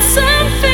Something